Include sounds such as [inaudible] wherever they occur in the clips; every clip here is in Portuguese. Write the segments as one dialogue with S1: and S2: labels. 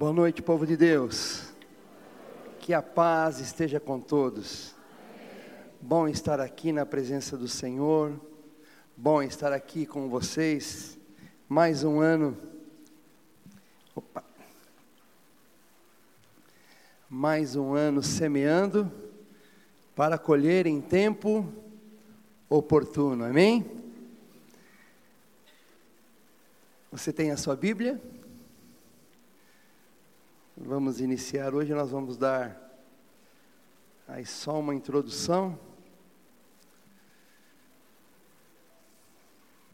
S1: Boa noite, povo de Deus. Que a paz esteja com todos. Bom estar aqui na presença do Senhor. Bom estar aqui com vocês. Mais um ano. Opa. Mais um ano semeando para colher em tempo oportuno. Amém? Você tem a sua Bíblia? Vamos iniciar hoje, nós vamos dar aí só uma introdução.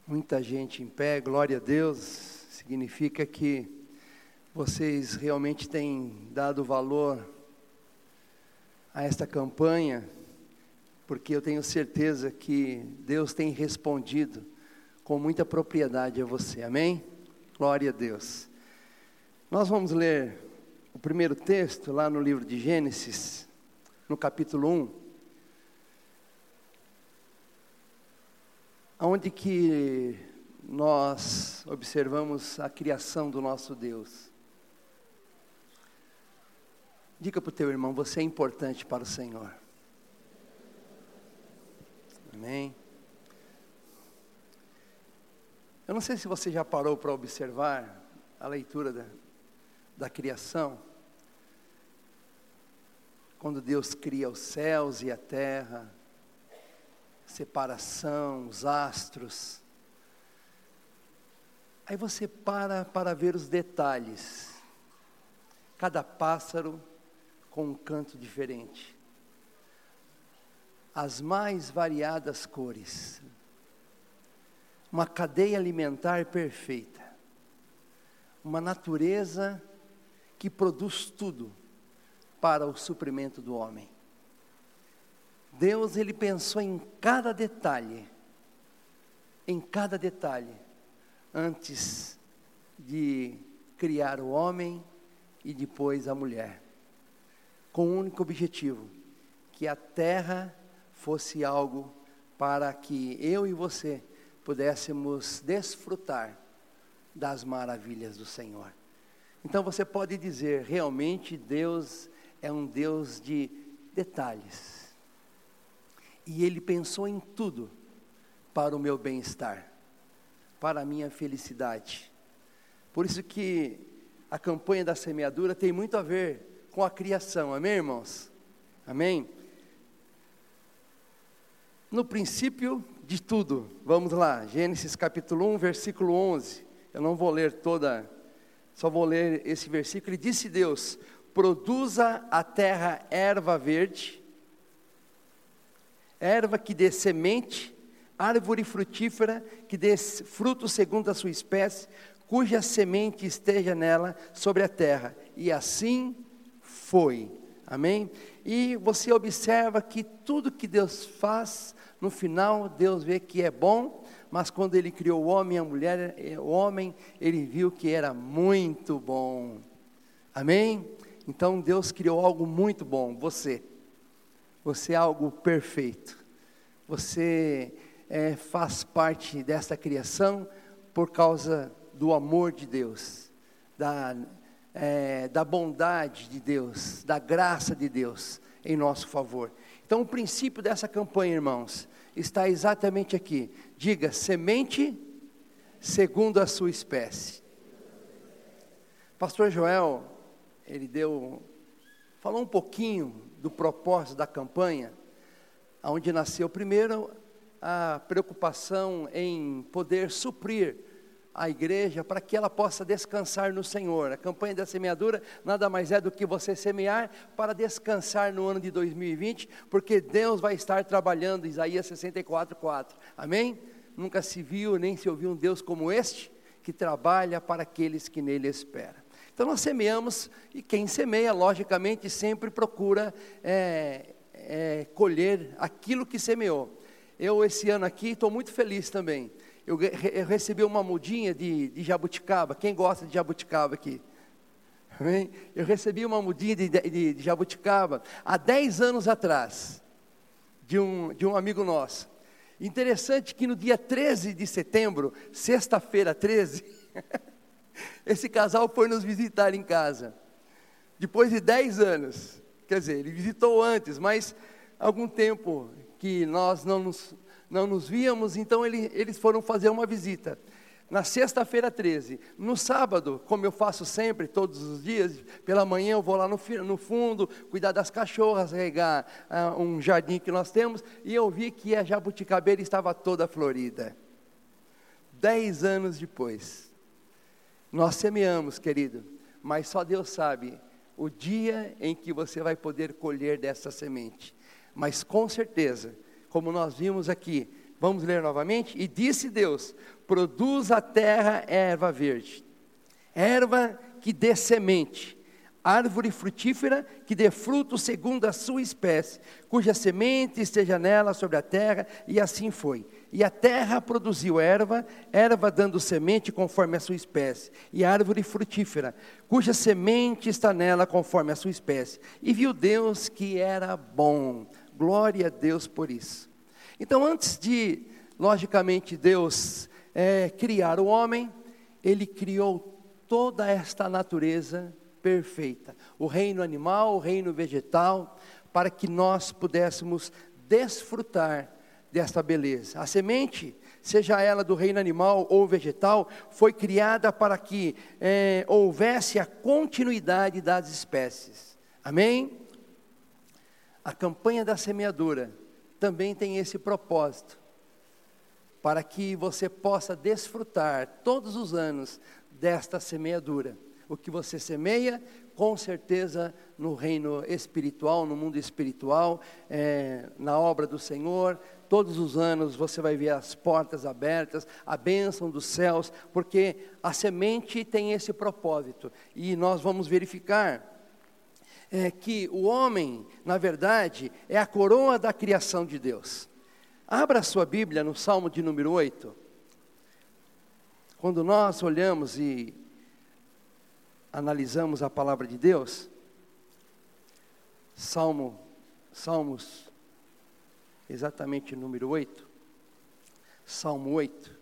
S1: Muita gente em pé, glória a Deus, significa que vocês realmente têm dado valor a esta campanha, porque eu tenho certeza que Deus tem respondido com muita propriedade a você, amém? Glória a Deus. Nós vamos ler primeiro texto, lá no livro de Gênesis, no capítulo 1, onde que nós observamos a criação do nosso Deus. Diga para o teu irmão, você é importante para o Senhor. Amém? Eu não sei se você já parou para observar a leitura da, da criação, quando Deus cria os céus e a terra, separação, os astros. Aí você para para ver os detalhes. Cada pássaro com um canto diferente. As mais variadas cores. Uma cadeia alimentar perfeita. Uma natureza que produz tudo para o suprimento do homem. Deus ele pensou em cada detalhe, em cada detalhe, antes de criar o homem e depois a mulher, com o um único objetivo, que a terra fosse algo para que eu e você pudéssemos desfrutar das maravilhas do Senhor. Então você pode dizer, realmente Deus é um Deus de detalhes. E Ele pensou em tudo para o meu bem-estar, para a minha felicidade. Por isso que a campanha da semeadura tem muito a ver com a criação, amém, irmãos? Amém? No princípio de tudo, vamos lá, Gênesis capítulo 1, versículo 11. Eu não vou ler toda só vou ler esse versículo. E disse Deus: Produza a terra erva verde, erva que dê semente, árvore frutífera que dê fruto segundo a sua espécie, cuja semente esteja nela sobre a terra. E assim foi. Amém? E você observa que tudo que Deus faz, no final, Deus vê que é bom mas quando ele criou o homem e a mulher, eh, o homem, ele viu que era muito bom. Amém? Então Deus criou algo muito bom, você. Você é algo perfeito. Você é, faz parte desta criação por causa do amor de Deus, da, é, da bondade de Deus, da graça de Deus em nosso favor. Então, o princípio dessa campanha, irmãos, está exatamente aqui. Diga, semente segundo a sua espécie. Pastor Joel, ele deu, falou um pouquinho do propósito da campanha, onde nasceu primeiro a preocupação em poder suprir a igreja para que ela possa descansar no Senhor. A campanha da semeadura nada mais é do que você semear para descansar no ano de 2020, porque Deus vai estar trabalhando, Isaías 64, 4. Amém? Nunca se viu nem se ouviu um Deus como este, que trabalha para aqueles que nele esperam. Então nós semeamos, e quem semeia, logicamente, sempre procura é, é, colher aquilo que semeou. Eu, esse ano aqui, estou muito feliz também eu, eu recebi uma mudinha de, de jabuticaba. Quem gosta de jabuticaba aqui? Eu recebi uma mudinha de, de, de, jabuticaba há 10 anos atrás, de um, de um amigo nosso. Interessante que no dia 13 de setembro, sexta-feira 13, [laughs] esse casal foi nos visitar em casa. Depois de 10 anos. Quer dizer, ele visitou antes, mas algum tempo que nós não nos, não nos víamos, então ele, eles foram fazer uma visita. Na sexta-feira 13, no sábado, como eu faço sempre, todos os dias, pela manhã eu vou lá no, no fundo, cuidar das cachorras, regar uh, um jardim que nós temos, e eu vi que a jabuticabeira estava toda florida. Dez anos depois, nós semeamos, querido, mas só Deus sabe o dia em que você vai poder colher dessa semente. Mas com certeza, como nós vimos aqui, vamos ler novamente? E disse Deus: produz a terra erva verde, erva que dê semente, árvore frutífera que dê fruto segundo a sua espécie, cuja semente esteja nela sobre a terra, e assim foi. E a terra produziu erva, erva dando semente conforme a sua espécie, e árvore frutífera, cuja semente está nela conforme a sua espécie. E viu Deus que era bom. Glória a Deus por isso. Então, antes de, logicamente, Deus é, criar o homem, ele criou toda esta natureza perfeita, o reino animal, o reino vegetal, para que nós pudéssemos desfrutar desta beleza. A semente, seja ela do reino animal ou vegetal, foi criada para que é, houvesse a continuidade das espécies. Amém? A campanha da semeadura também tem esse propósito para que você possa desfrutar todos os anos desta semeadura. O que você semeia, com certeza, no reino espiritual, no mundo espiritual, é, na obra do Senhor, todos os anos você vai ver as portas abertas, a bênção dos céus, porque a semente tem esse propósito. E nós vamos verificar é, que o homem, na verdade, é a coroa da criação de Deus. Abra a sua Bíblia no Salmo de número 8. Quando nós olhamos e analisamos a palavra de Deus, Salmo, Salmos, exatamente número 8, Salmo 8.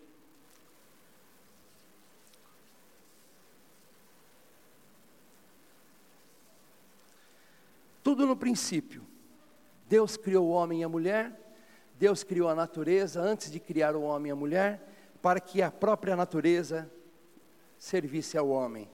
S1: Tudo no princípio. Deus criou o homem e a mulher, Deus criou a natureza antes de criar o homem e a mulher, para que a própria natureza servisse ao homem.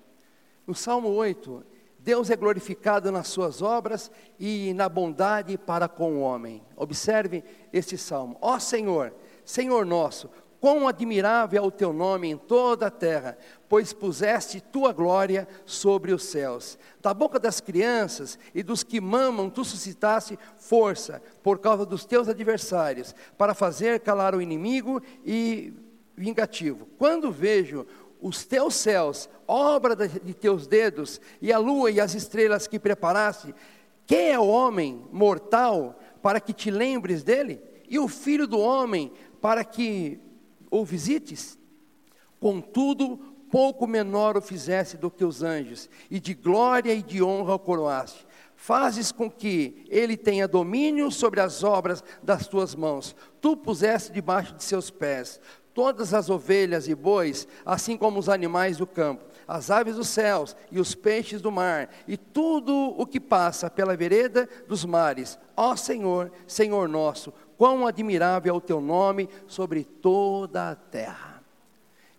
S1: No Salmo 8, Deus é glorificado nas suas obras e na bondade para com o homem. Observe este salmo. Ó Senhor, Senhor nosso, Quão admirável é o teu nome em toda a terra, pois puseste tua glória sobre os céus. Da boca das crianças e dos que mamam, tu suscitaste força por causa dos teus adversários, para fazer calar o inimigo e vingativo. Quando vejo os teus céus, obra de teus dedos, e a lua e as estrelas que preparaste, quem é o homem mortal para que te lembres dele? E o filho do homem para que ou visites. Contudo, pouco menor o fizesse do que os anjos, e de glória e de honra o coroaste. Fazes com que ele tenha domínio sobre as obras das tuas mãos. Tu puseste debaixo de seus pés todas as ovelhas e bois, assim como os animais do campo, as aves dos céus e os peixes do mar, e tudo o que passa pela vereda dos mares. Ó Senhor, Senhor nosso, Quão admirável é o teu nome sobre toda a terra.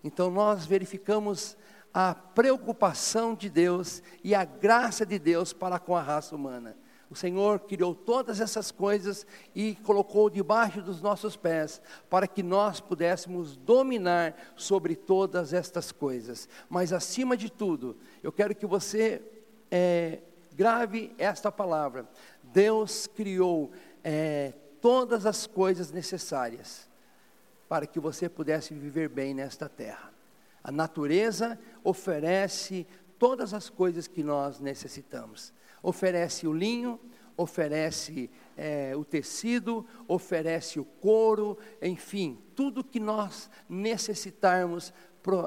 S1: Então nós verificamos a preocupação de Deus e a graça de Deus para com a raça humana. O Senhor criou todas essas coisas e colocou debaixo dos nossos pés, para que nós pudéssemos dominar sobre todas estas coisas. Mas acima de tudo, eu quero que você é, grave esta palavra: Deus criou é, todas as coisas necessárias para que você pudesse viver bem nesta terra. A natureza oferece todas as coisas que nós necessitamos. Oferece o linho, oferece é, o tecido, oferece o couro, enfim, tudo que nós necessitarmos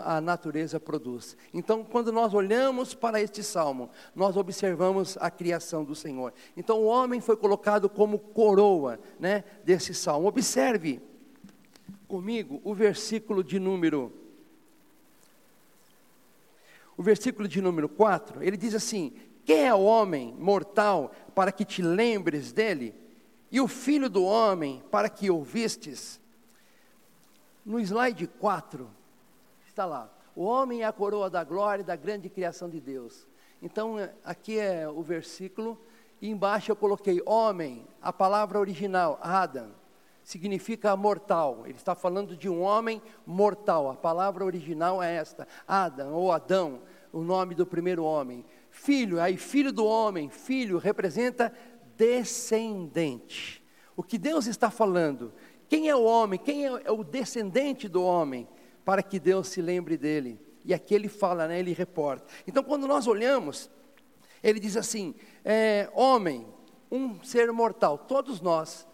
S1: a natureza produz. Então, quando nós olhamos para este salmo, nós observamos a criação do Senhor. Então, o homem foi colocado como coroa, né, desse salmo. Observe comigo o versículo de número o versículo de número 4, ele diz assim: Quem é o homem mortal para que te lembres dele? E o filho do homem para que ouvistes? No slide 4, está lá: O homem é a coroa da glória e da grande criação de Deus. Então, aqui é o versículo, e embaixo eu coloquei homem, a palavra original, Adam significa mortal. Ele está falando de um homem mortal. A palavra original é esta: Adam ou Adão, o nome do primeiro homem. Filho, aí filho do homem, filho representa descendente. O que Deus está falando? Quem é o homem? Quem é o descendente do homem? Para que Deus se lembre dele. E aqui ele fala, né, ele reporta. Então, quando nós olhamos, ele diz assim: é, homem, um ser mortal, todos nós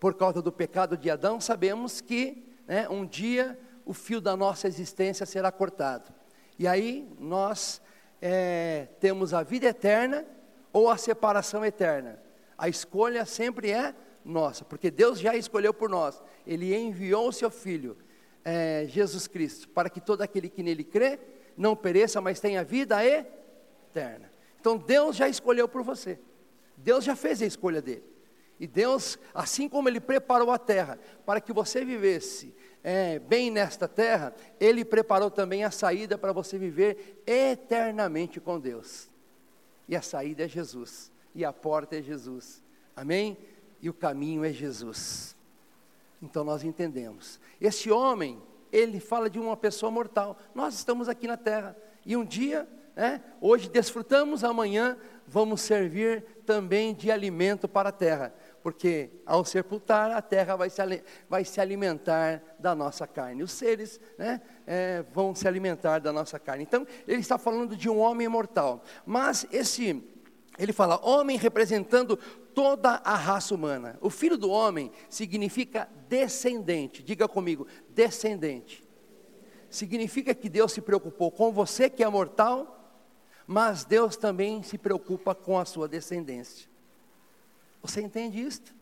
S1: por causa do pecado de Adão, sabemos que né, um dia o fio da nossa existência será cortado. E aí nós é, temos a vida eterna ou a separação eterna. A escolha sempre é nossa, porque Deus já escolheu por nós. Ele enviou o seu Filho, é, Jesus Cristo, para que todo aquele que nele crê não pereça, mas tenha vida eterna. Então Deus já escolheu por você. Deus já fez a escolha dele. E Deus, assim como Ele preparou a terra para que você vivesse é, bem nesta terra, Ele preparou também a saída para você viver eternamente com Deus. E a saída é Jesus, e a porta é Jesus, amém? E o caminho é Jesus. Então nós entendemos. Esse homem, ele fala de uma pessoa mortal. Nós estamos aqui na terra, e um dia né? Hoje desfrutamos, amanhã vamos servir também de alimento para a terra porque ao sepultar a terra vai se, vai se alimentar da nossa carne. Os seres né, é, vão se alimentar da nossa carne. Então, ele está falando de um homem mortal. Mas esse, ele fala, homem representando toda a raça humana. O filho do homem significa descendente. Diga comigo, descendente. Significa que Deus se preocupou com você que é mortal, mas Deus também se preocupa com a sua descendência. Você entende isto?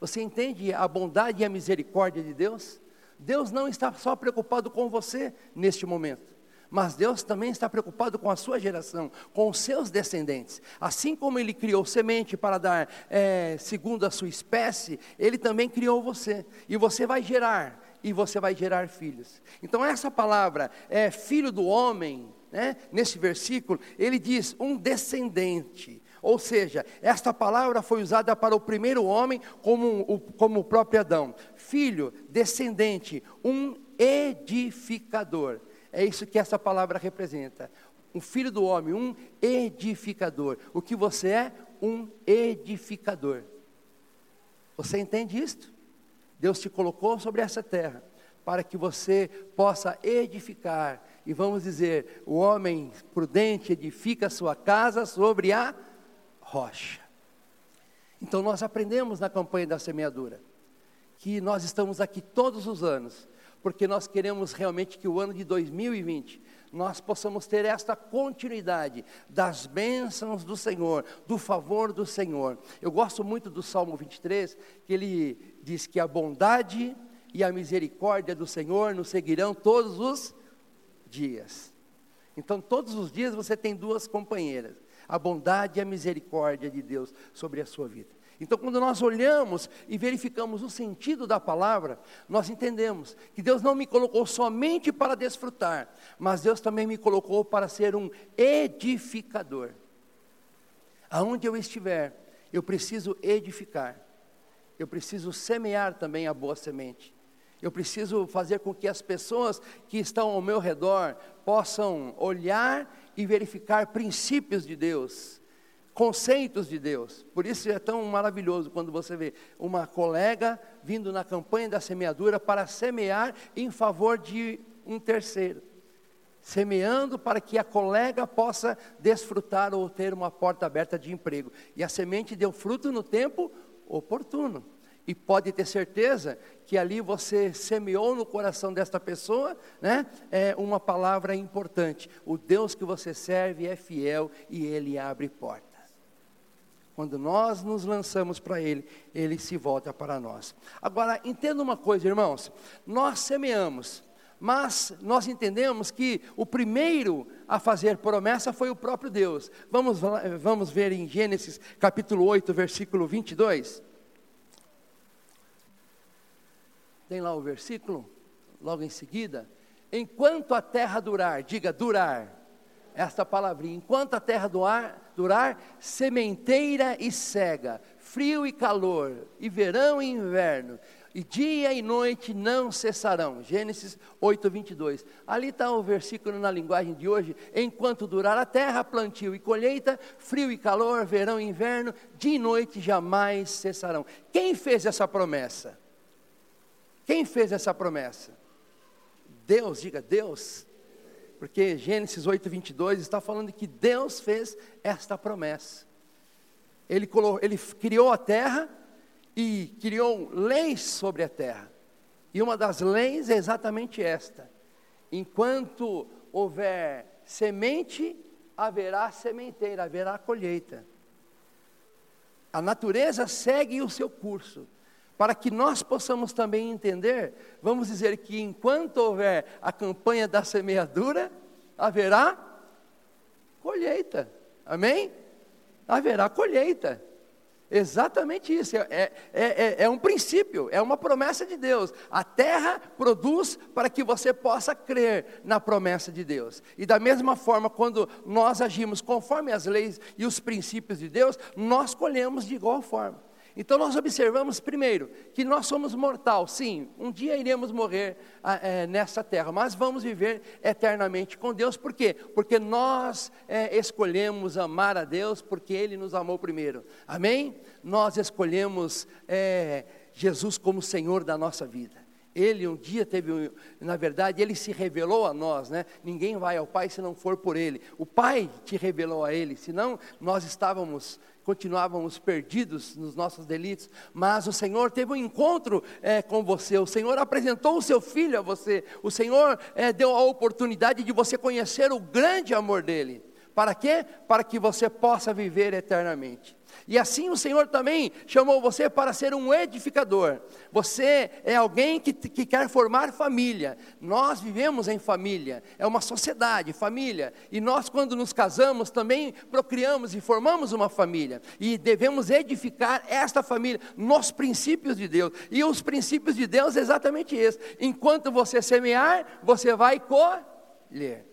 S1: Você entende a bondade e a misericórdia de Deus? Deus não está só preocupado com você neste momento, mas Deus também está preocupado com a sua geração, com os seus descendentes. Assim como Ele criou semente para dar é, segundo a sua espécie, Ele também criou você. E você vai gerar, e você vai gerar filhos. Então, essa palavra é filho do homem, né? nesse versículo, ele diz um descendente. Ou seja, esta palavra foi usada para o primeiro homem como, como o próprio Adão. Filho, descendente, um edificador. É isso que essa palavra representa. Um filho do homem, um edificador. O que você é? Um edificador. Você entende isto? Deus te colocou sobre essa terra para que você possa edificar. E vamos dizer: o homem prudente edifica sua casa sobre a rocha. Então nós aprendemos na campanha da semeadura que nós estamos aqui todos os anos, porque nós queremos realmente que o ano de 2020 nós possamos ter esta continuidade das bênçãos do Senhor, do favor do Senhor. Eu gosto muito do Salmo 23, que ele diz que a bondade e a misericórdia do Senhor nos seguirão todos os dias. Então, todos os dias você tem duas companheiras a bondade e a misericórdia de Deus sobre a sua vida. Então, quando nós olhamos e verificamos o sentido da palavra, nós entendemos que Deus não me colocou somente para desfrutar, mas Deus também me colocou para ser um edificador. Aonde eu estiver, eu preciso edificar, eu preciso semear também a boa semente. Eu preciso fazer com que as pessoas que estão ao meu redor possam olhar e verificar princípios de Deus, conceitos de Deus. Por isso é tão maravilhoso quando você vê uma colega vindo na campanha da semeadura para semear em favor de um terceiro. Semeando para que a colega possa desfrutar ou ter uma porta aberta de emprego. E a semente deu fruto no tempo oportuno. E pode ter certeza que ali você semeou no coração desta pessoa, né? É uma palavra importante. O Deus que você serve é fiel e ele abre portas. Quando nós nos lançamos para ele, ele se volta para nós. Agora, entenda uma coisa, irmãos. Nós semeamos, Mas nós entendemos que o primeiro a fazer promessa foi o próprio Deus. Vamos, vamos ver em Gênesis capítulo 8, versículo 22. Tem lá o versículo, logo em seguida. Enquanto a terra durar, diga durar, esta palavrinha, enquanto a terra durar, durar, sementeira e cega, frio e calor, e verão e inverno, e dia e noite não cessarão. Gênesis 8, 22. Ali está o versículo na linguagem de hoje: enquanto durar a terra, plantio e colheita, frio e calor, verão e inverno, dia e noite jamais cessarão. Quem fez essa promessa? Quem fez essa promessa? Deus, diga Deus. Porque Gênesis 8, 22 está falando que Deus fez esta promessa. Ele, ele criou a terra e criou leis sobre a terra. E uma das leis é exatamente esta: enquanto houver semente, haverá sementeira, haverá colheita. A natureza segue o seu curso. Para que nós possamos também entender, vamos dizer que enquanto houver a campanha da semeadura, haverá colheita. Amém? Haverá colheita. Exatamente isso, é, é, é, é, um princípio, é uma promessa de Deus. A terra produz para que você possa crer na promessa de Deus. E da mesma forma, quando nós agimos conforme as leis e os princípios de Deus, nós colhemos de igual forma. Então nós observamos primeiro que nós somos mortal, sim, um dia iremos morrer é, nessa terra, mas vamos viver eternamente com Deus, por quê? Porque nós é, escolhemos amar a Deus, porque Ele nos amou primeiro, amém? Nós escolhemos é, Jesus como Senhor da nossa vida. Ele um dia teve, na verdade, ele se revelou a nós, né? Ninguém vai ao Pai se não for por ele. O Pai te revelou a ele, senão nós estávamos continuávamos perdidos nos nossos delitos, mas o Senhor teve um encontro é, com você, o Senhor apresentou o seu filho a você, o Senhor é, deu a oportunidade de você conhecer o grande amor dele. Para quê? Para que você possa viver eternamente. E assim o Senhor também chamou você para ser um edificador. Você é alguém que, que quer formar família. Nós vivemos em família, é uma sociedade, família. E nós, quando nos casamos, também procriamos e formamos uma família. E devemos edificar esta família nos princípios de Deus. E os princípios de Deus é exatamente esse. Enquanto você semear, você vai colher.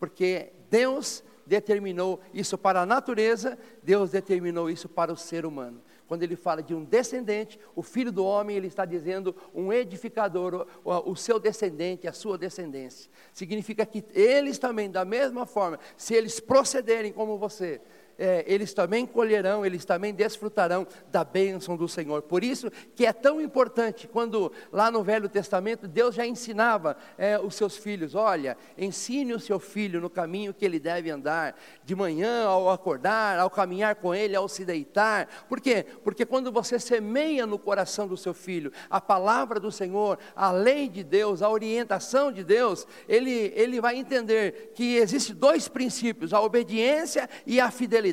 S1: Porque Deus determinou isso para a natureza, Deus determinou isso para o ser humano. Quando ele fala de um descendente, o filho do homem, ele está dizendo um edificador, o, seu descendente, a sua descendência. Significa que eles também, da mesma forma, se eles procederem como você, é, eles também colherão, eles também desfrutarão da bênção do Senhor. Por isso que é tão importante, quando lá no Velho Testamento, Deus já ensinava é, os seus filhos: olha, ensine o seu filho no caminho que ele deve andar, de manhã ao acordar, ao caminhar com ele, ao se deitar. Por quê? Porque quando você semeia no coração do seu filho a palavra do Senhor, a lei de Deus, a orientação de Deus, ele, ele vai entender que existem dois princípios: a obediência e a fidelidade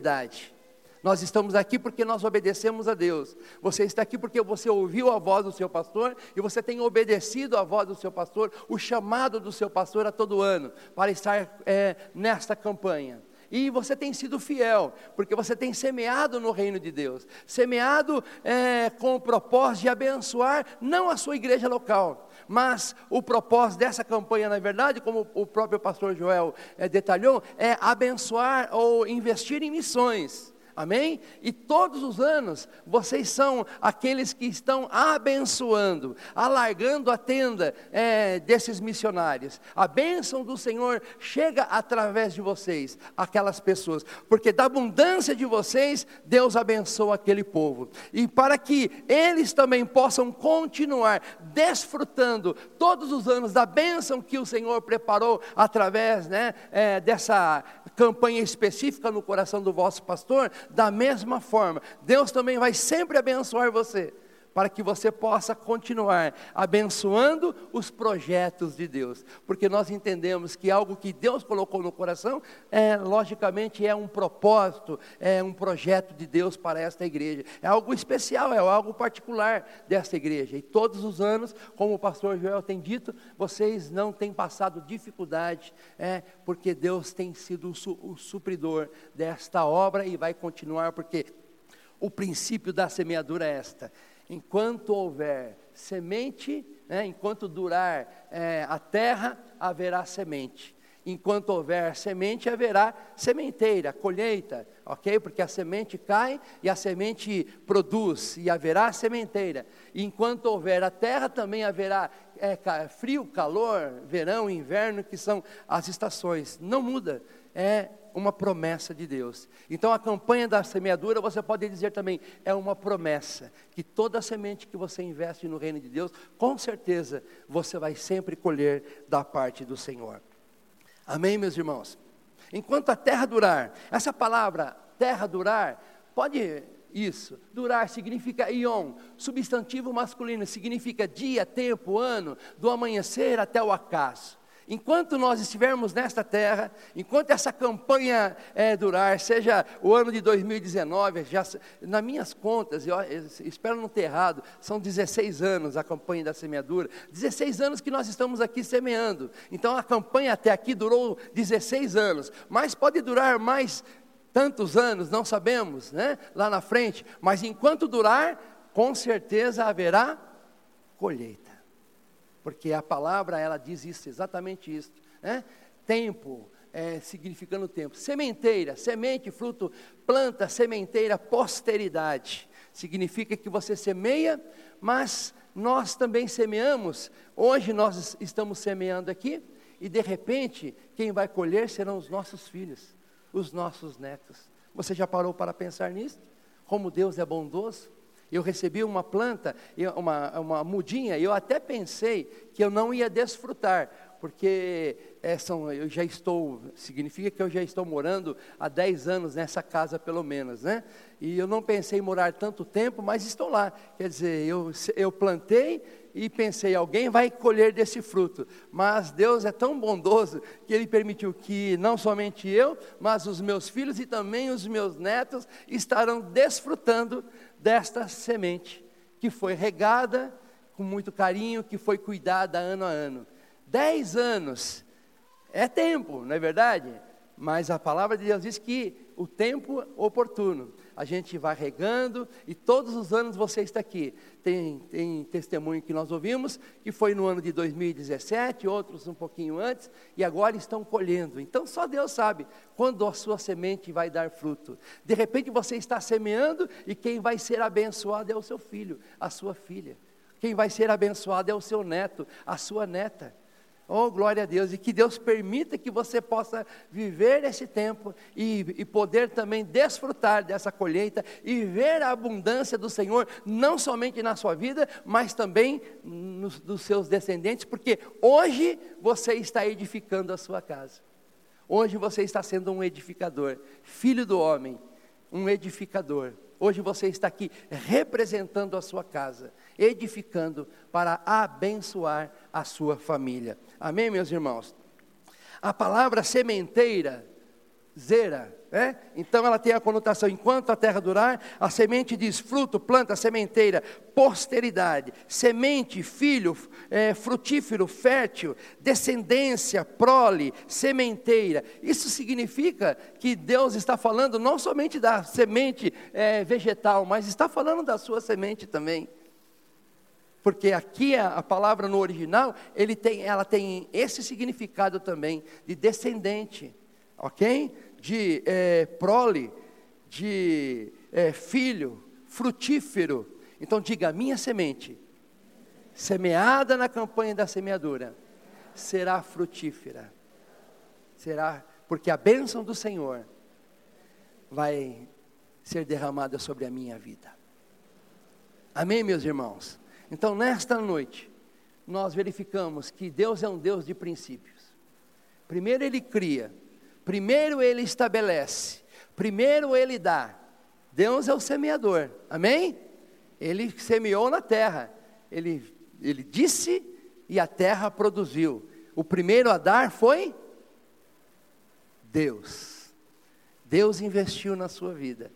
S1: Nós estamos aqui porque nós obedecemos a Deus. Você está aqui porque você ouviu a voz do seu pastor e você tem obedecido a voz do seu pastor, o chamado do seu pastor a todo ano, para estar é, nesta campanha. E você tem sido fiel, porque você tem semeado no reino de Deus, semeado é, com o propósito de abençoar não a sua igreja local, mas o propósito dessa campanha, na verdade, como o próprio pastor Joel é, detalhou, é abençoar ou investir em missões. Amém? E todos os anos vocês são aqueles que estão abençoando, alargando a tenda é, desses missionários. A bênção do Senhor chega através de vocês, aquelas pessoas, porque da abundância de vocês, Deus abençoa aquele povo. E para que eles também possam continuar desfrutando todos os anos da bênção que o Senhor preparou através né, é, dessa campanha específica no coração do vosso pastor, da mesma forma, Deus também vai sempre abençoar você, para que você possa continuar abençoando os projetos de Deus, porque nós entendemos que algo que Deus colocou no coração é logicamente é um propósito, é um projeto de Deus para esta igreja. É algo especial, é algo particular desta igreja. E todos os anos, como o pastor Joel tem dito, vocês não têm passado dificuldade, é porque Deus tem sido o, su o supridor desta obra e vai continuar porque o princípio da semeadura é esta: enquanto houver semente, né, enquanto durar é, a terra, haverá semente. Enquanto houver semente, haverá sementeira, colheita, ok? Porque a semente cai e a semente produz, e haverá sementeira. enquanto houver a terra, também haverá é, frio, calor, verão, inverno, que são as estações. Não muda, é uma promessa de Deus. Então a campanha da semeadura, você pode dizer também, é uma promessa, que toda semente que você investe no reino de Deus, com certeza você vai sempre colher da parte do Senhor. Amém, meus irmãos? Enquanto a terra durar, essa palavra terra durar, pode isso, durar significa ion, substantivo masculino, significa dia, tempo, ano, do amanhecer até o acaso. Enquanto nós estivermos nesta terra, enquanto essa campanha é, durar, seja o ano de 2019, já, nas minhas contas, eu, espero não ter errado, são 16 anos a campanha da semeadura, 16 anos que nós estamos aqui semeando. Então a campanha até aqui durou 16 anos, mas pode durar mais tantos anos, não sabemos, né? Lá na frente, mas enquanto durar, com certeza haverá colheita porque a palavra ela diz isso, exatamente isso. Né? Tempo, é, significando tempo. Sementeira, semente, fruto, planta, sementeira, posteridade. Significa que você semeia, mas nós também semeamos. Hoje nós estamos semeando aqui, e de repente, quem vai colher serão os nossos filhos, os nossos netos. Você já parou para pensar nisso? Como Deus é bondoso? Eu recebi uma planta, uma, uma mudinha, e eu até pensei que eu não ia desfrutar, porque é, são, eu já estou, significa que eu já estou morando há 10 anos nessa casa pelo menos, né? E eu não pensei em morar tanto tempo, mas estou lá. Quer dizer, eu, eu plantei e pensei, alguém vai colher desse fruto. Mas Deus é tão bondoso que Ele permitiu que não somente eu, mas os meus filhos e também os meus netos estarão desfrutando desta semente que foi regada com muito carinho, que foi cuidada ano a ano. Dez anos é tempo, não é verdade? Mas a palavra de Deus diz que o tempo oportuno. A gente vai regando e todos os anos você está aqui. Tem, tem testemunho que nós ouvimos, que foi no ano de 2017, outros um pouquinho antes, e agora estão colhendo. Então só Deus sabe quando a sua semente vai dar fruto. De repente você está semeando e quem vai ser abençoado é o seu filho, a sua filha. Quem vai ser abençoado é o seu neto, a sua neta. Oh, glória a Deus, e que Deus permita que você possa viver esse tempo e, e, poder também desfrutar dessa colheita e ver a abundância do Senhor, não somente na sua vida, mas também nos, dos seus descendentes, porque hoje você está edificando a sua casa, hoje você está sendo um edificador, filho do homem, um edificador. Hoje você está aqui representando a sua casa, edificando para abençoar a sua família. Amém, meus irmãos? A palavra sementeira, zera, é? Então ela tem a conotação: enquanto a terra durar, a semente diz fruto, planta, sementeira, posteridade, semente, filho, é, frutífero, fértil, descendência, prole, sementeira. Isso significa que Deus está falando não somente da semente é, vegetal, mas está falando da sua semente também porque aqui a, a, palavra no original, ele tem, ela tem esse significado também, de descendente, ok? De é, prole, de é, filho, frutífero. Então diga, minha semente, semeada na campanha da semeadura, será frutífera. Será, porque a bênção do Senhor vai ser derramada sobre a minha vida. Amém, meus irmãos? Então, nesta noite, nós verificamos que Deus é um Deus de princípios. Primeiro Ele cria, primeiro Ele estabelece, primeiro Ele dá. Deus é o semeador, amém? Ele semeou na terra. Ele, ele disse e a terra produziu. O primeiro a dar foi Deus. Deus investiu na sua vida.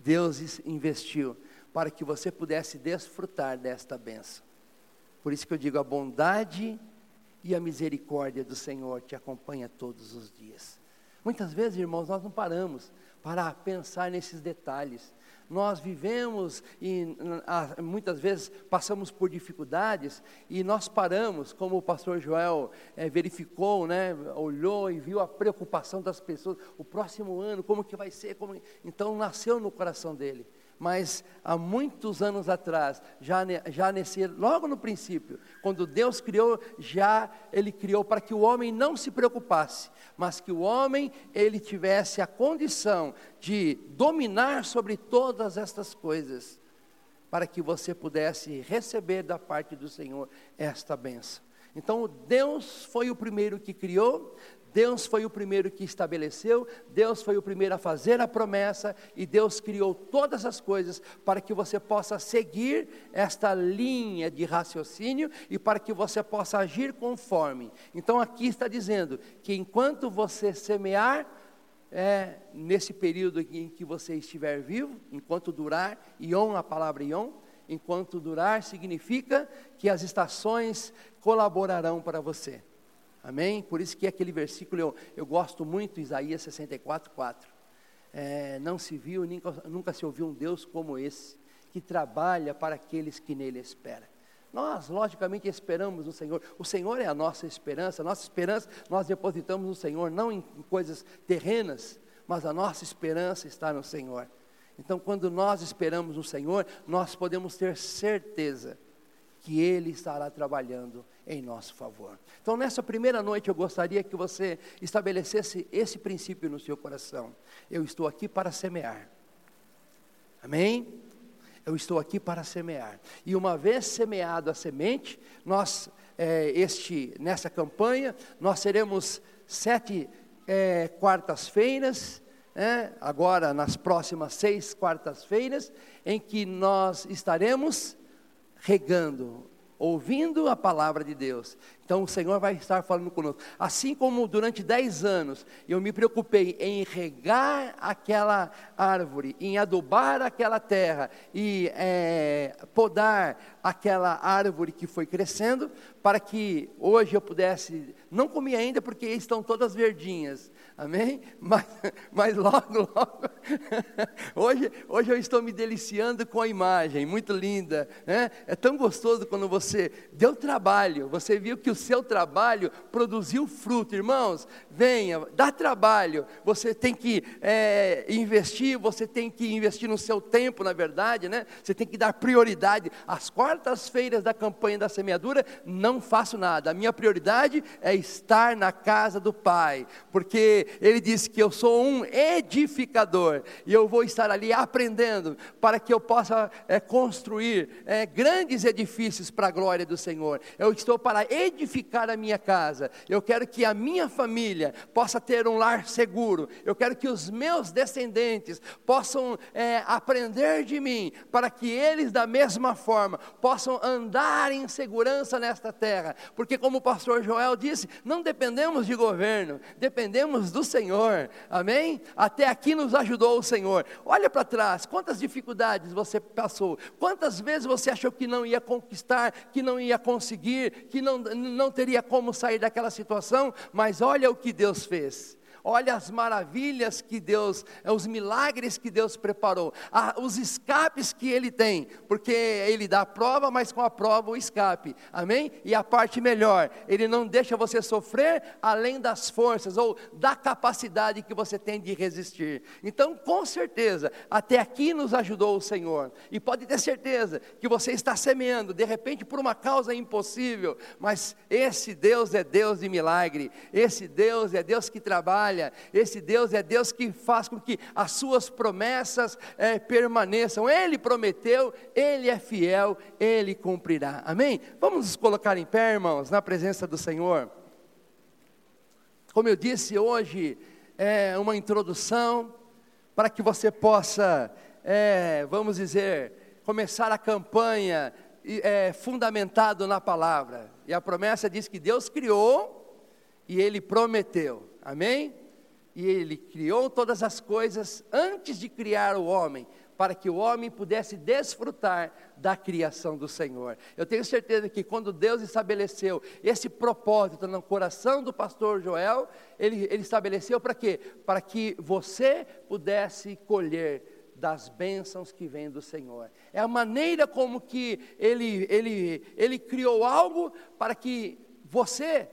S1: Deus investiu para que você pudesse desfrutar desta benção. Por isso que eu digo, a bondade e a misericórdia do Senhor te acompanha todos os dias. Muitas vezes, irmãos, nós não paramos para pensar nesses detalhes. Nós vivemos e muitas vezes passamos por dificuldades e nós paramos, como o pastor Joel é, verificou, né, olhou e viu a preocupação das pessoas. O próximo ano, como que vai ser? Como... Então nasceu no coração dele mas há muitos anos atrás, já, já nesse, logo no princípio, quando Deus criou, já Ele criou para que o homem não se preocupasse, mas que o homem, ele tivesse a condição de dominar sobre todas estas coisas, para que você pudesse receber da parte do Senhor esta benção. Então, Deus foi o primeiro que criou, Deus foi o primeiro que estabeleceu, Deus foi o primeiro a fazer a promessa e Deus criou todas as coisas para que você possa seguir esta linha de raciocínio e para que você possa agir conforme. Então aqui está dizendo que enquanto você semear, é, nesse período em que você estiver vivo, enquanto durar, Ion, a palavra Ion, enquanto durar significa que as estações colaborarão para você. Amém? Por isso que aquele versículo eu, eu gosto muito, Isaías 64, 4. É, não se viu, nunca, nunca se ouviu um Deus como esse, que trabalha para aqueles que nele esperam. Nós, logicamente, esperamos no Senhor. O Senhor é a nossa esperança. Nossa esperança nós depositamos no Senhor, não em coisas terrenas, mas a nossa esperança está no Senhor. Então, quando nós esperamos no Senhor, nós podemos ter certeza que Ele estará trabalhando em nosso favor. Então, nessa primeira noite, eu gostaria que você estabelecesse esse princípio no seu coração. Eu estou aqui para semear. Amém? Eu estou aqui para semear. E uma vez semeado a semente, nós, é, este, nessa campanha, nós teremos sete é, quartas-feiras, é, agora nas próximas seis quartas-feiras, em que nós estaremos regando, ouvindo a palavra de Deus. Então o Senhor vai estar falando conosco. Assim como durante dez anos eu me preocupei em regar aquela árvore, em adubar aquela terra e é, podar aquela árvore que foi crescendo, para que hoje eu pudesse, não comi ainda porque estão todas verdinhas, Amém? [laughs] Mas, mas logo, logo, [laughs] hoje, hoje eu estou me deliciando com a imagem, muito linda. Né? É tão gostoso quando você deu trabalho, você viu que o seu trabalho produziu fruto. Irmãos, venha, dá trabalho. Você tem que é, investir, você tem que investir no seu tempo, na verdade, né? Você tem que dar prioridade. As quartas-feiras da campanha da semeadura, não faço nada. A minha prioridade é estar na casa do Pai, porque ele disse que eu sou um edificador e eu vou estar ali aprendendo para que eu possa é, construir é, grandes edifícios para a glória do Senhor. Eu estou para edificar a minha casa. Eu quero que a minha família possa ter um lar seguro. Eu quero que os meus descendentes possam é, aprender de mim para que eles da mesma forma possam andar em segurança nesta terra. Porque como o pastor Joel disse, não dependemos de governo, dependemos do Senhor, amém? Até aqui nos ajudou o Senhor. Olha para trás, quantas dificuldades você passou, quantas vezes você achou que não ia conquistar, que não ia conseguir, que não, não teria como sair daquela situação, mas olha o que Deus fez olha as maravilhas que Deus, é, os milagres que Deus preparou, os escapes que Ele tem, porque Ele dá a prova, mas com a prova o escape, amém? E a parte melhor, Ele não deixa você sofrer além das forças ou da capacidade que você tem de resistir. Então, com certeza, até aqui nos ajudou o Senhor, e pode ter certeza que você está semeando, de repente por uma causa impossível, mas esse Deus é Deus de milagre, esse Deus é Deus que trabalha falha. Esse Deus é Deus que faz com que as suas promessas é, permaneçam. Ele prometeu, Ele é fiel, Ele cumprirá. Amém? Vamos nos colocar em pé, irmãos, na presença do Senhor. Como eu disse hoje, é uma introdução para que você possa, é, vamos dizer, começar a campanha é, fundamentado na palavra. E a promessa diz que Deus criou e Ele prometeu. Amém? E Ele criou todas as coisas antes de criar o homem, para que o homem pudesse desfrutar da criação do Senhor. Eu tenho certeza que quando Deus estabeleceu esse propósito no coração do pastor Joel, ele, ele estabeleceu para quê? Para que você pudesse colher das bênçãos que vêm do Senhor. É a maneira como que ele, ele, ele criou algo para que você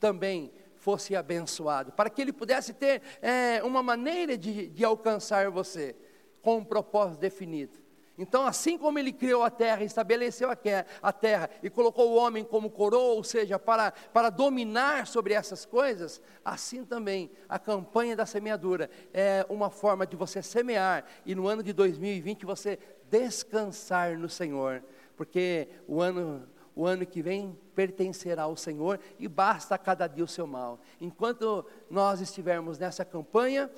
S1: também fosse abençoado, para que ele pudesse ter é, uma maneira de, de alcançar você com um propósito definido. Então, assim como ele criou a terra, estabeleceu a terra e colocou o homem como coroa, ou seja, para, para dominar sobre essas coisas, assim também a campanha da semeadura é uma forma de você semear e no ano de 2020 você descansar no Senhor, porque o ano, o ano que vem pertencerá ao Senhor e basta cada dia o seu mal. Enquanto nós estivermos nessa campanha,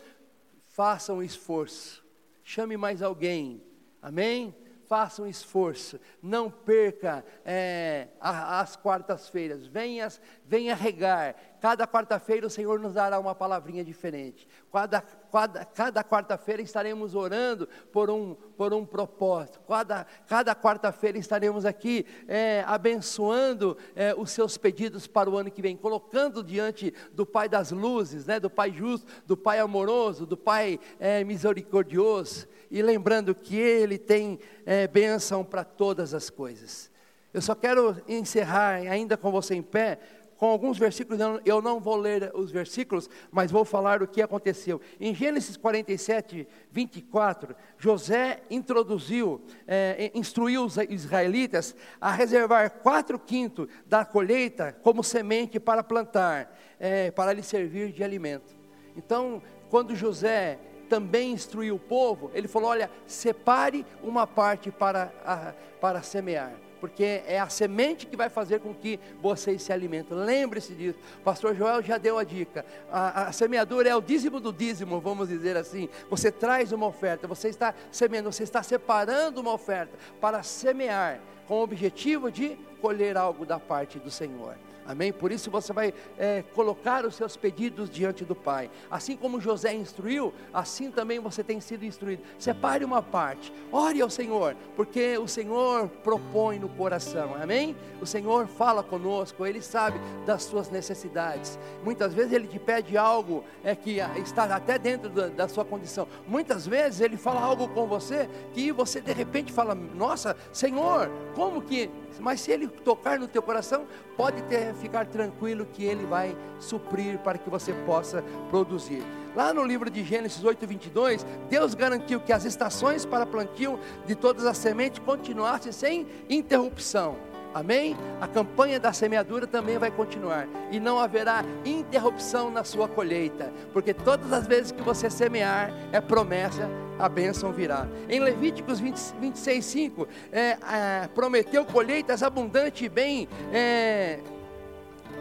S1: faça um esforço chame mais alguém, amém? Faça um esforço, não perca é, as quartas-feiras, venha, venha regar. Cada quarta-feira o Senhor nos dará uma palavrinha diferente. Cada, cada, cada quarta-feira estaremos orando por um, por um propósito. Cada, cada quarta-feira estaremos aqui é, abençoando é, os seus pedidos para o ano que vem, colocando diante do Pai das luzes, né, do Pai justo, do Pai amoroso, do Pai é, misericordioso, e lembrando que Ele tem é, bênção para todas as coisas. Eu só quero encerrar ainda com você em pé, com alguns versículos, eu não vou ler os versículos, mas vou falar o que aconteceu. Em Gênesis 47, 24, José introduziu, é, instruiu os israelitas a reservar quatro quintos da colheita como semente para plantar, é, para lhe servir de alimento. Então, quando José também instruiu o povo, ele falou: olha, separe uma parte para, a, para semear porque é a semente que vai fazer com que vocês se alimentem. Lembre-se disso. Pastor Joel já deu a dica. A, a, semeadura é o dízimo do dízimo, vamos dizer assim. Você traz uma oferta, você está semeando, você está separando uma oferta para semear, com o objetivo de colher algo da parte do Senhor. Amém? Por isso você vai é, colocar os seus pedidos diante do Pai. Assim como José instruiu, assim também você tem sido instruído. Separe uma parte, ore ao Senhor, porque o Senhor propõe no coração. Amém? O Senhor fala conosco, Ele sabe das suas necessidades. Muitas vezes Ele te pede algo é, que está até dentro da, da sua condição. Muitas vezes Ele fala algo com você que você de repente fala: Nossa, Senhor, como que mas se ele tocar no teu coração, pode ter, ficar tranquilo que ele vai suprir para que você possa produzir. Lá no livro de Gênesis 8, 22, Deus garantiu que as estações para plantio de todas as sementes continuassem sem interrupção. Amém? A campanha da semeadura também vai continuar e não haverá interrupção na sua colheita, porque todas as vezes que você semear é promessa, a bênção virá. Em Levíticos 20, 26, 5, é, é, prometeu colheitas abundantes e bem. É,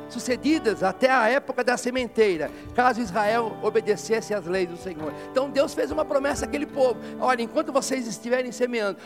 S1: sucedidas até a época da sementeira, caso Israel obedecesse às leis do Senhor. Então Deus fez uma promessa àquele povo: olha, enquanto vocês estiverem semeando,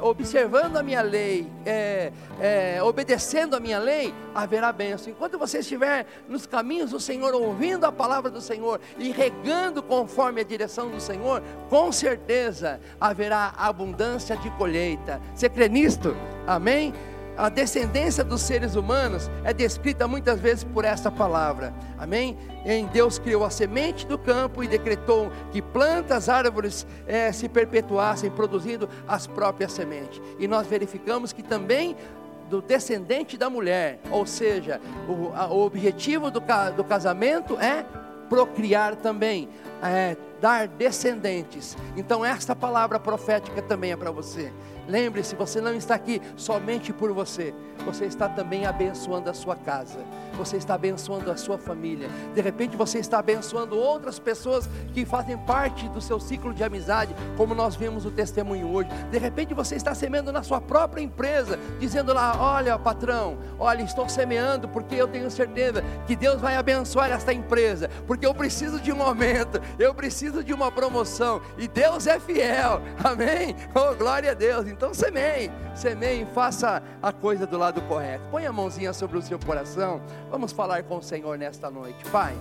S1: observando a minha lei, é, é, obedecendo a minha lei, haverá bênção. Enquanto você estiver nos caminhos do Senhor, ouvindo a palavra do Senhor e regando conforme a direção do Senhor, com certeza haverá abundância de colheita. Você crê nisto? Amém? A descendência dos seres humanos é descrita muitas vezes por essa palavra. Amém? Em Deus criou a semente do campo e decretou que plantas, árvores é, se perpetuassem, produzindo as próprias sementes. E nós verificamos que também do descendente da mulher, ou seja, o, a, o objetivo do, do casamento é procriar também, é, dar descendentes. Então, esta palavra profética também é para você. Lembre-se, você não está aqui somente por você, você está também abençoando a sua casa, você está abençoando a sua família. De repente você está abençoando outras pessoas que fazem parte do seu ciclo de amizade, como nós vimos o testemunho hoje. De repente você está semeando na sua própria empresa, dizendo lá: Olha, patrão, olha, estou semeando porque eu tenho certeza que Deus vai abençoar esta empresa, porque eu preciso de um aumento, eu preciso de uma promoção, e Deus é fiel, amém? Oh, glória a Deus, então semeie, semeie, faça a coisa do lado correto, põe a mãozinha sobre o seu coração, vamos falar com o Senhor nesta noite, Pai.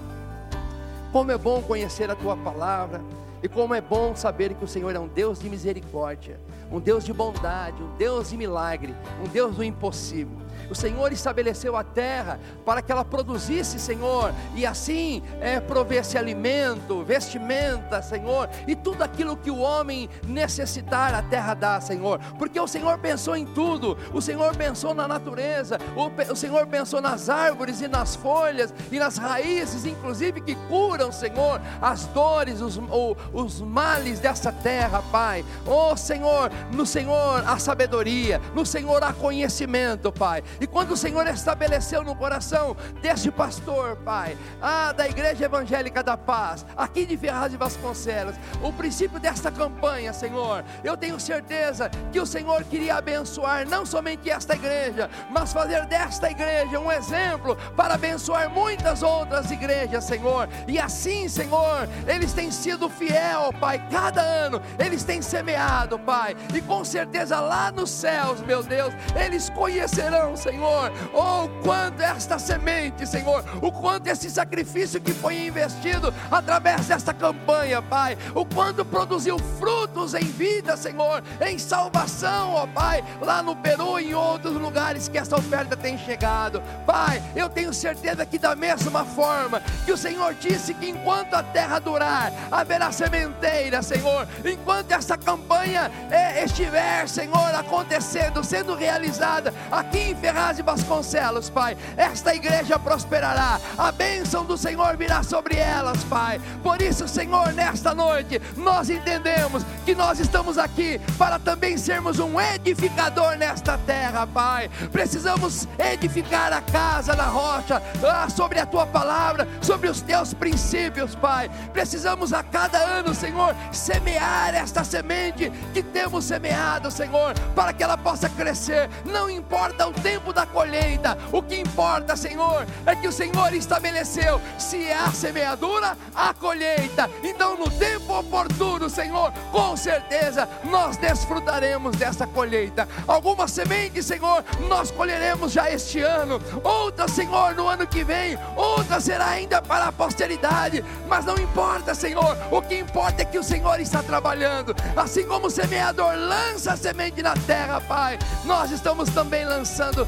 S1: Como é bom conhecer a tua palavra, e como é bom saber que o Senhor é um Deus de misericórdia, um Deus de bondade, um Deus de milagre, um Deus do impossível. O Senhor estabeleceu a terra para que ela produzisse, Senhor, e assim é, provesse alimento, vestimenta, Senhor, e tudo aquilo que o homem necessitar, a terra dá, Senhor, porque o Senhor pensou em tudo, o Senhor pensou na natureza, o, o Senhor pensou nas árvores e nas folhas e nas raízes, inclusive que curam, Senhor, as dores, os, o, os males dessa terra, Pai. Oh Senhor, no Senhor há sabedoria, no Senhor há conhecimento, Pai. E quando o Senhor estabeleceu no coração deste pastor, Pai, ah, da Igreja Evangélica da Paz, aqui de Ferraz e Vasconcelos, o princípio desta campanha, Senhor, eu tenho certeza que o Senhor queria abençoar não somente esta igreja, mas fazer desta igreja um exemplo para abençoar muitas outras igrejas, Senhor. E assim, Senhor, eles têm sido fiel, Pai, cada ano eles têm semeado, Pai, e com certeza lá nos céus, meu Deus, eles conhecerão, Senhor Senhor. Oh, quanto esta semente, Senhor, o quanto esse sacrifício que foi investido através desta campanha, Pai, o quanto produziu frutos em vida, Senhor, em salvação, ó Pai, lá no Peru e em outros lugares que essa oferta tem chegado. Pai, eu tenho certeza que da mesma forma que o Senhor disse que enquanto a terra durar, haverá sementeira, Senhor, enquanto essa campanha eh, estiver, Senhor, acontecendo, sendo realizada aqui em Ferraz Ferraz e Vasconcelos, Pai. Esta igreja prosperará, a bênção do Senhor virá sobre elas, Pai. Por isso, Senhor, nesta noite, nós entendemos que nós estamos aqui para também sermos um edificador nesta terra, Pai. Precisamos edificar a casa na rocha, ah, sobre a tua palavra, sobre os teus princípios, Pai. Precisamos a cada ano, Senhor, semear esta semente que temos semeado, Senhor, para que ela possa crescer. Não importa o tempo tempo da colheita. O que importa, Senhor, é que o Senhor estabeleceu: se há semeadura, há colheita. Então, no tempo oportuno, Senhor, com certeza nós desfrutaremos dessa colheita. Algumas sementes, Senhor, nós colheremos já este ano, outras, Senhor, no ano que vem, outra será ainda para a posteridade. Mas não importa, Senhor, o que importa é que o Senhor está trabalhando. Assim como o semeador lança a semente na terra, Pai, nós estamos também lançando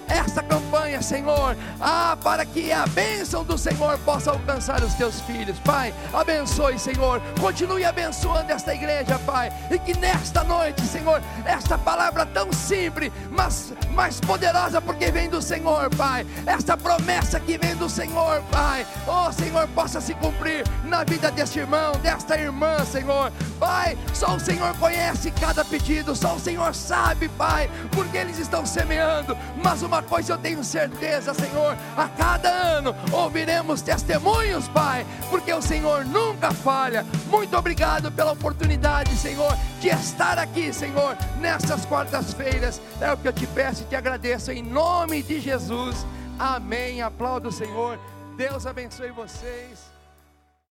S1: esta campanha, Senhor, ah, para que a bênção do Senhor possa alcançar os teus filhos, Pai. Abençoe, Senhor, continue abençoando esta igreja, Pai, e que nesta noite, Senhor, esta palavra tão simples, mas mais poderosa, porque vem do Senhor, Pai, esta promessa que vem do Senhor, Pai, oh Senhor, possa se cumprir na vida deste irmão, desta irmã, Senhor, Pai, só o Senhor conhece cada pedido, só o Senhor sabe, Pai, porque eles estão semeando, mas mas coisa eu tenho certeza, Senhor: a cada ano ouviremos testemunhos, Pai, porque o Senhor nunca falha. Muito obrigado pela oportunidade, Senhor, de estar aqui, Senhor, nessas quartas-feiras. É o que eu te peço e te agradeço em nome de Jesus. Amém. Aplaudo o Senhor. Deus abençoe vocês.